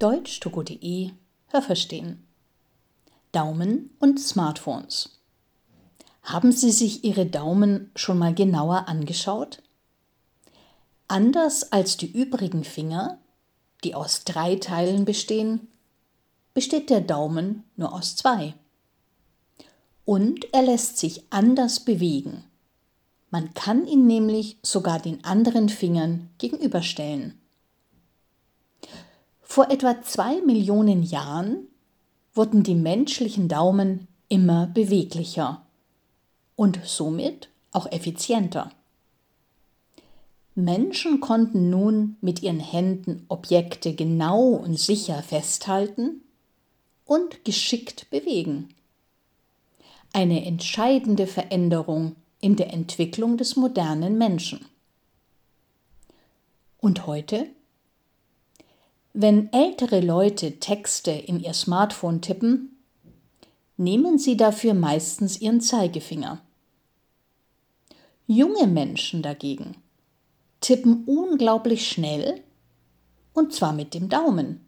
Deutsch-Togo.de Hörverstehen. Daumen und Smartphones. Haben Sie sich Ihre Daumen schon mal genauer angeschaut? Anders als die übrigen Finger, die aus drei Teilen bestehen, besteht der Daumen nur aus zwei. Und er lässt sich anders bewegen. Man kann ihn nämlich sogar den anderen Fingern gegenüberstellen. Vor etwa zwei Millionen Jahren wurden die menschlichen Daumen immer beweglicher und somit auch effizienter. Menschen konnten nun mit ihren Händen Objekte genau und sicher festhalten und geschickt bewegen. Eine entscheidende Veränderung in der Entwicklung des modernen Menschen. Und heute? Wenn ältere Leute Texte in ihr Smartphone tippen, nehmen sie dafür meistens ihren Zeigefinger. Junge Menschen dagegen tippen unglaublich schnell und zwar mit dem Daumen.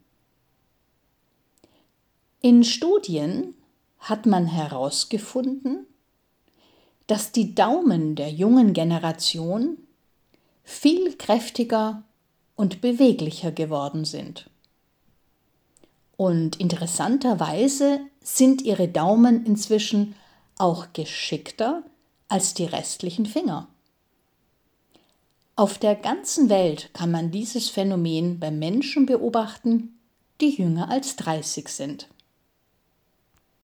In Studien hat man herausgefunden, dass die Daumen der jungen Generation viel kräftiger und beweglicher geworden sind. Und interessanterweise sind ihre Daumen inzwischen auch geschickter als die restlichen Finger. Auf der ganzen Welt kann man dieses Phänomen bei Menschen beobachten, die jünger als 30 sind.